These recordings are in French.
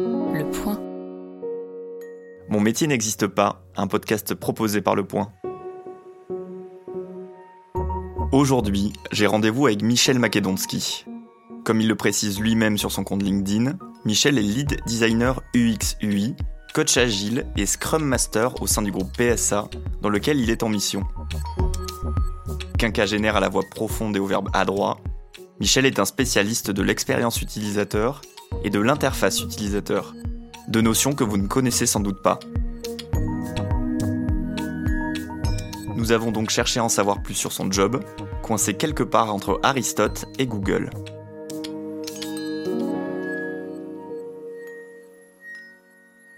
Le Point. Mon métier n'existe pas, un podcast proposé par Le Point. Aujourd'hui, j'ai rendez-vous avec Michel Makedonski. Comme il le précise lui-même sur son compte LinkedIn, Michel est lead designer UX UI, coach agile et Scrum Master au sein du groupe PSA, dans lequel il est en mission. Quinquagénaire à la voix profonde et au verbe adroit, Michel est un spécialiste de l'expérience utilisateur et de l'interface utilisateur, deux notions que vous ne connaissez sans doute pas. Nous avons donc cherché à en savoir plus sur son job, coincé quelque part entre Aristote et Google.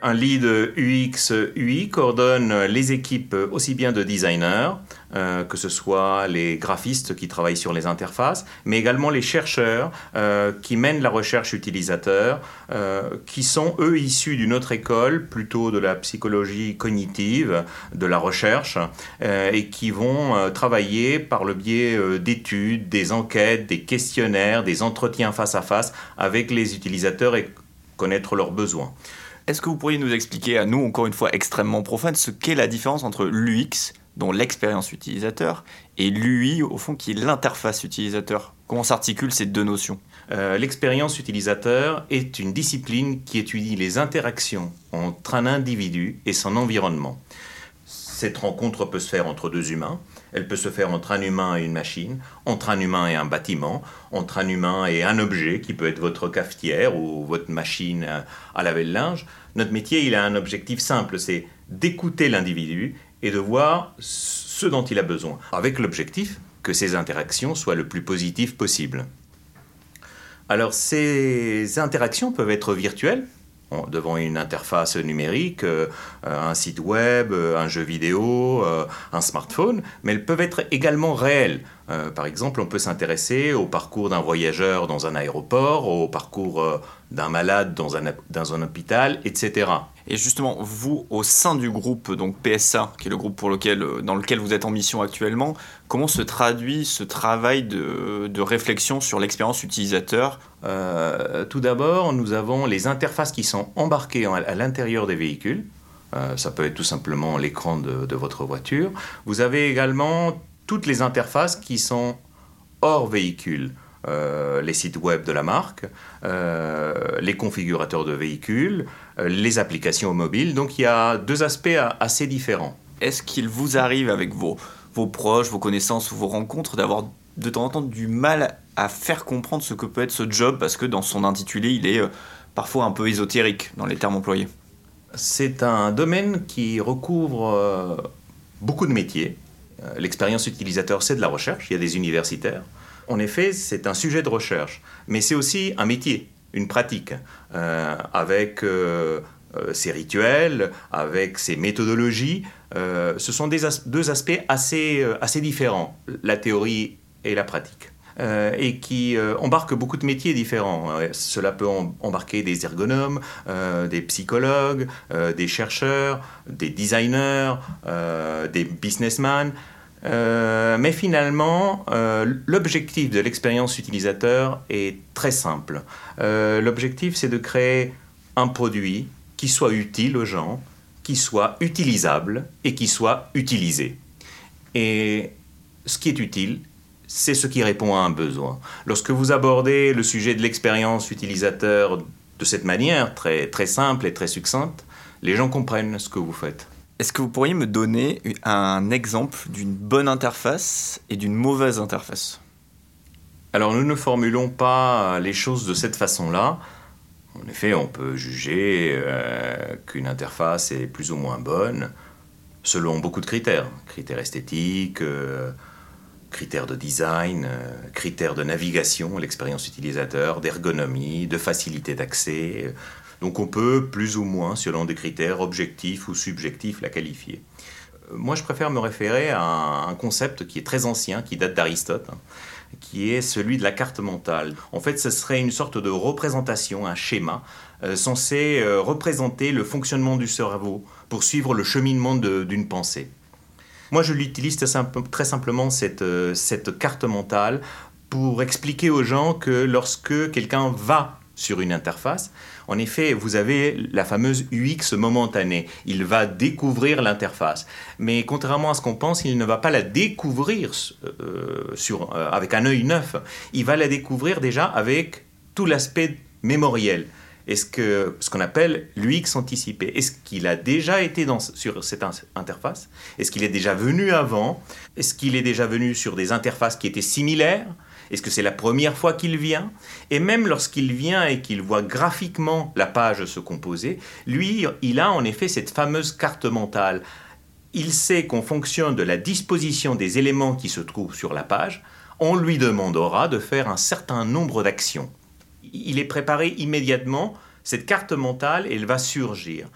Un lead UX UI coordonne les équipes aussi bien de designers, euh, que ce soit les graphistes qui travaillent sur les interfaces, mais également les chercheurs euh, qui mènent la recherche utilisateur, euh, qui sont eux issus d'une autre école, plutôt de la psychologie cognitive, de la recherche, et qui vont travailler par le biais d'études, des enquêtes, des questionnaires, des entretiens face à face avec les utilisateurs et connaître leurs besoins. Est-ce que vous pourriez nous expliquer, à nous encore une fois extrêmement profanes, ce qu'est la différence entre l'UX, dont l'expérience utilisateur, et l'UI, au fond, qui est l'interface utilisateur? Comment s'articulent ces deux notions? Euh, L'expérience utilisateur est une discipline qui étudie les interactions entre un individu et son environnement. Cette rencontre peut se faire entre deux humains, elle peut se faire entre un humain et une machine, entre un humain et un bâtiment, entre un humain et un objet qui peut être votre cafetière ou votre machine à laver le linge. Notre métier, il a un objectif simple, c'est d'écouter l'individu et de voir ce dont il a besoin, avec l'objectif que ces interactions soient le plus positives possible. Alors ces interactions peuvent être virtuelles, devant une interface numérique, euh, un site web, euh, un jeu vidéo, euh, un smartphone, mais elles peuvent être également réelles. par exemple, on peut s'intéresser au parcours d'un voyageur dans un aéroport, au parcours d'un malade dans un, dans un hôpital, etc. Et justement, vous, au sein du groupe donc PSA, qui est le groupe pour lequel, dans lequel vous êtes en mission actuellement, comment se traduit ce travail de, de réflexion sur l'expérience utilisateur euh, Tout d'abord, nous avons les interfaces qui sont embarquées à l'intérieur des véhicules. Euh, ça peut être tout simplement l'écran de, de votre voiture. Vous avez également toutes les interfaces qui sont hors véhicule. Euh, les sites web de la marque, euh, les configurateurs de véhicules, euh, les applications mobiles. Donc il y a deux aspects assez différents. Est-ce qu'il vous arrive avec vos, vos proches, vos connaissances ou vos rencontres d'avoir de temps en temps du mal à faire comprendre ce que peut être ce job parce que dans son intitulé il est parfois un peu ésotérique dans les termes employés? C'est un domaine qui recouvre beaucoup de métiers. L'expérience utilisateur, c'est de la recherche. Il y a des universitaires en effet, c'est un sujet de recherche, mais c'est aussi un métier, une pratique, euh, avec euh, euh, ses rituels, avec ses méthodologies. ce sont deux aspects assez, assez différents, la théorie et la pratique. et qui embarquent beaucoup de métiers différents. cela peut embarquer des ergonomes, des psychologues, des chercheurs, des designers, des businessmen. Euh, mais finalement, euh, l'objectif de l'expérience utilisateur est très simple. Euh, l'objectif, c'est de créer un produit qui soit utile aux gens, qui soit utilisable et qui soit utilisé. Et ce qui est utile, c'est ce qui répond à un besoin. Lorsque vous abordez le sujet de l'expérience utilisateur de cette manière, très, très simple et très succincte, les gens comprennent ce que vous faites. Est-ce que vous pourriez me donner un exemple d'une bonne interface et d'une mauvaise interface? Alors nous ne formulons pas les choses de cette façon-là. En effet, on peut juger euh, qu'une interface est plus ou moins bonne selon beaucoup de critères. Critères esthétiques, euh, critères de design, euh, critères de navigation, l'expérience utilisateur, d'ergonomie, de facilité d'accès, donc on peut plus ou moins, selon des critères objectifs ou subjectifs, la qualifier. Euh, moi, je préfère me référer à un concept qui est très ancien, qui date d'Aristote, hein, qui est celui de la carte mentale. En fait, ce serait une sorte de représentation, un schéma, euh, censé euh, représenter le fonctionnement du cerveau pour suivre le cheminement d'une pensée. Moi, je l'utilise très simplement, cette, cette carte mentale, pour expliquer aux gens que lorsque quelqu'un va sur une interface, en effet, vous avez la fameuse UX momentanée. Il va découvrir l'interface. Mais contrairement à ce qu'on pense, il ne va pas la découvrir euh, sur, euh, avec un œil neuf. Il va la découvrir déjà avec tout l'aspect mémoriel. Est-ce ce qu'on appelle l'UX anticipé, est-ce qu'il a déjà été dans, sur cette interface? Est-ce qu'il est déjà venu avant? Est-ce qu'il est déjà venu sur des interfaces qui étaient similaires? Est-ce que c'est la première fois qu'il vient? Et même lorsqu'il vient et qu'il voit graphiquement la page se composer, lui, il a en effet cette fameuse carte mentale. Il sait qu'en fonction de la disposition des éléments qui se trouvent sur la page, on lui demandera de faire un certain nombre d'actions. Il est préparé immédiatement, cette carte mentale, elle va surgir.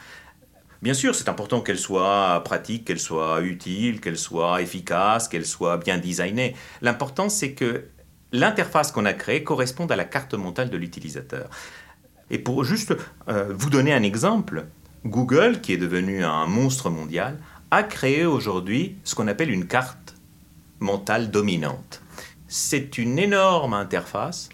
Bien sûr, c'est important qu'elle soit pratique, qu'elle soit utile, qu'elle soit efficace, qu'elle soit bien designée. L'important, c'est que l'interface qu'on a créée corresponde à la carte mentale de l'utilisateur. Et pour juste euh, vous donner un exemple, Google, qui est devenu un monstre mondial, a créé aujourd'hui ce qu'on appelle une carte mentale dominante. C'est une énorme interface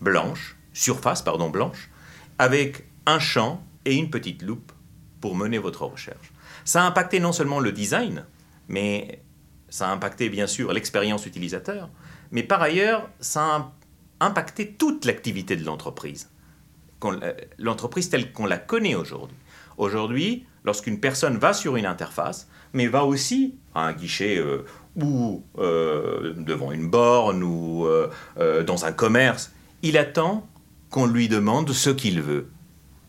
blanche, surface pardon blanche, avec un champ et une petite loupe pour mener votre recherche. Ça a impacté non seulement le design, mais ça a impacté bien sûr l'expérience utilisateur, mais par ailleurs, ça a impacté toute l'activité de l'entreprise. L'entreprise telle qu'on la connaît aujourd'hui. Aujourd'hui, lorsqu'une personne va sur une interface, mais va aussi à un guichet euh, ou euh, devant une borne ou euh, dans un commerce, il attend qu'on lui demande ce qu'il veut.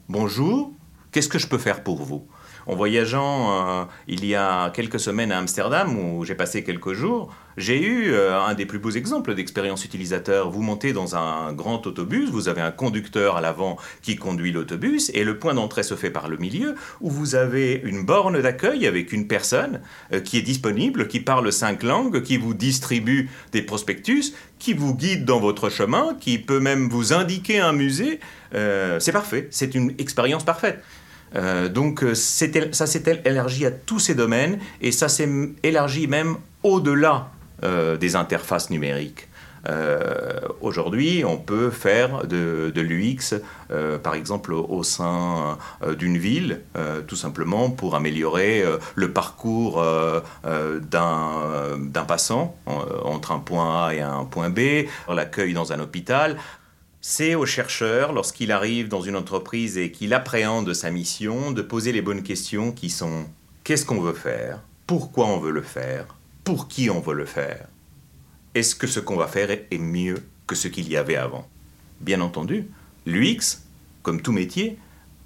Bonjour, qu'est-ce que je peux faire pour vous? En voyageant euh, il y a quelques semaines à Amsterdam, où j'ai passé quelques jours, j'ai eu euh, un des plus beaux exemples d'expérience utilisateur. Vous montez dans un grand autobus, vous avez un conducteur à l'avant qui conduit l'autobus, et le point d'entrée se fait par le milieu, où vous avez une borne d'accueil avec une personne euh, qui est disponible, qui parle cinq langues, qui vous distribue des prospectus, qui vous guide dans votre chemin, qui peut même vous indiquer un musée. c'est parfait, c'est une expérience parfaite. Euh, donc euh, ça s'est élargi à tous ces domaines et ça s'est élargi même au-delà euh, des interfaces numériques. Aujourd'hui, on peut faire de, l'UX, par exemple, au sein d'une ville, tout simplement pour améliorer le parcours d'un passant entre un point A et un point B, l'accueil dans un hôpital, c'est au chercheur, lorsqu'il arrive dans une entreprise et qu'il appréhende sa mission, de poser les bonnes questions qui sont qu'est-ce qu'on veut faire? Pourquoi on veut le faire? Pour qui on veut le faire? Est-ce que ce qu'on va faire est mieux que ce qu'il y avait avant? Bien entendu, l'UX, comme tout métier,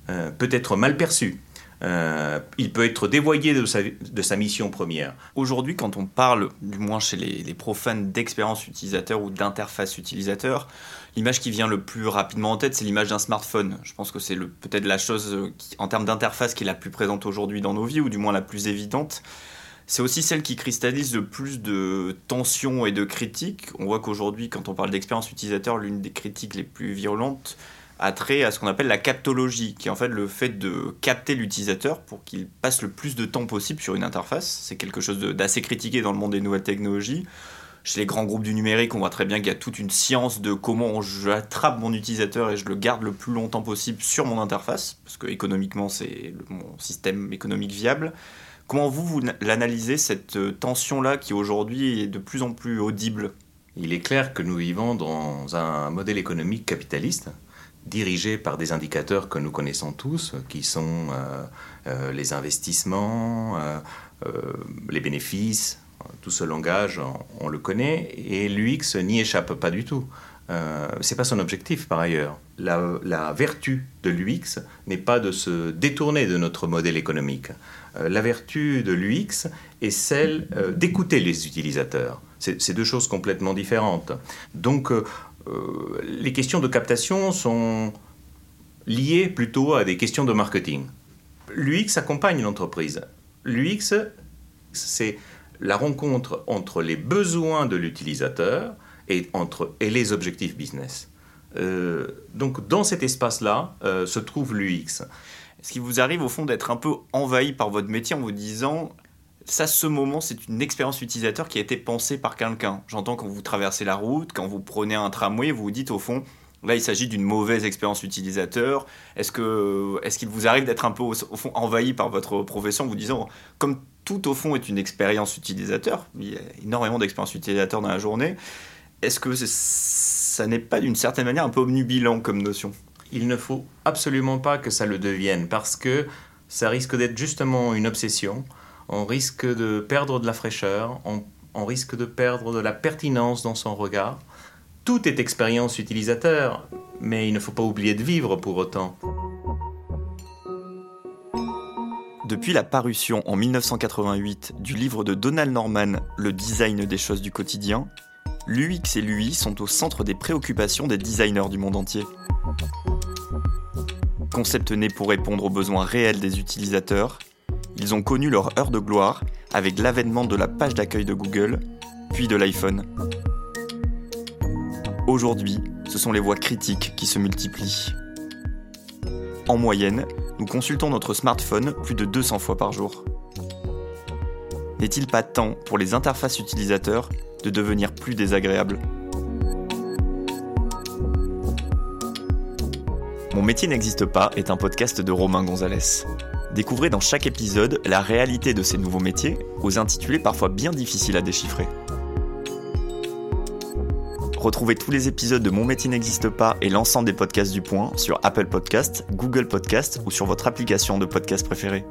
euh, peut être mal perçu. Euh, il peut être dévoyé de sa, mission première. Aujourd'hui, quand on parle, du moins chez les, profanes, d'expérience utilisateur ou d'interface utilisateur, l'image qui vient le plus rapidement en tête, c'est l'image d'un smartphone. Je pense que c'est peut-être la chose en termes d'interface qui est la plus présente aujourd'hui dans nos vies, ou du moins la plus évidente. C'est aussi celle qui cristallise le plus de tensions et de critiques. On voit qu'aujourd'hui, quand on parle d'expérience utilisateur, l'une des critiques les plus virulentes, a trait à ce qu'on appelle la captologie, qui est en fait le fait de capter l'utilisateur pour qu'il passe le plus de temps possible sur une interface. C'est quelque chose d'assez critiqué dans le monde des nouvelles technologies. Chez les grands groupes du numérique, on voit très bien qu'il y a toute une science de comment j'attrape mon utilisateur et je le garde le plus longtemps possible sur mon interface, parce que économiquement, c'est mon système économique viable. Comment vous, vous l'analysez, cette euh, tension-là qui aujourd'hui est de plus en plus audible? Il est clair que nous vivons dans un modèle économique capitaliste dirigé par des indicateurs que nous connaissons tous, qui sont euh, euh, les investissements, les bénéfices, tout ce langage, on, le connaît, et l'UX n'y échappe pas du tout. Euh, c'est pas son objectif par ailleurs. La, vertu de l'UX n'est pas de se détourner de notre modèle économique. la vertu de l'UX est celle d'écouter les utilisateurs. C'est deux choses complètement différentes. Donc euh, les questions de captation sont liées plutôt à des questions de marketing. L'UX accompagne l'entreprise. L'UX, c'est la rencontre entre les besoins de l'utilisateur et, entre, et les objectifs business. Euh, donc dans cet espace-là euh, se trouve l'UX. Est-ce qu'il vous arrive au fond d'être un peu envahi par votre métier en vous disant ça, ce moment, c'est une expérience utilisateur qui a été pensée par quelqu'un. J'entends quand vous traversez la route, quand vous prenez un tramway, vous vous dites au fond, Là, il s'agit d'une mauvaise expérience utilisateur. Est-ce que, est-ce qu'il vous arrive d'être un peu au, fond envahi par votre profession, vous disant, comme tout au fond est une expérience utilisateur, il y a énormément d'expériences utilisateurs dans la journée. Est-ce que ça n'est pas d'une certaine manière un peu omnubilant comme notion? Il ne faut absolument pas que ça le devienne parce que ça risque d'être justement une obsession. On risque de perdre de la fraîcheur, on, on risque de perdre de la pertinence dans son regard. Tout est expérience utilisateur, mais il ne faut pas oublier de vivre pour autant. Depuis la parution en 1988 du livre de Donald Norman, Le design des choses du quotidien, l'UX et l'UI sont au centre des préoccupations des designers du monde entier. Concept né pour répondre aux besoins réels des utilisateurs, ils ont connu leur heure de gloire avec l'avènement de la page d'accueil de Google, puis de l'iPhone. Aujourd'hui, ce sont les voix critiques qui se multiplient. En moyenne, nous consultons notre smartphone plus de 200 fois par jour. N'est-il pas temps pour les interfaces utilisateurs de devenir plus désagréables? Mon métier n'existe pas est un podcast de Romain Gonzalez. Découvrez dans chaque épisode la réalité de ces nouveaux métiers, aux intitulés parfois bien difficiles à déchiffrer. Retrouvez tous les épisodes de Mon métier n'existe pas et l'ensemble des podcasts du Point sur Apple Podcasts, Google Podcasts ou sur votre application de podcast préférée.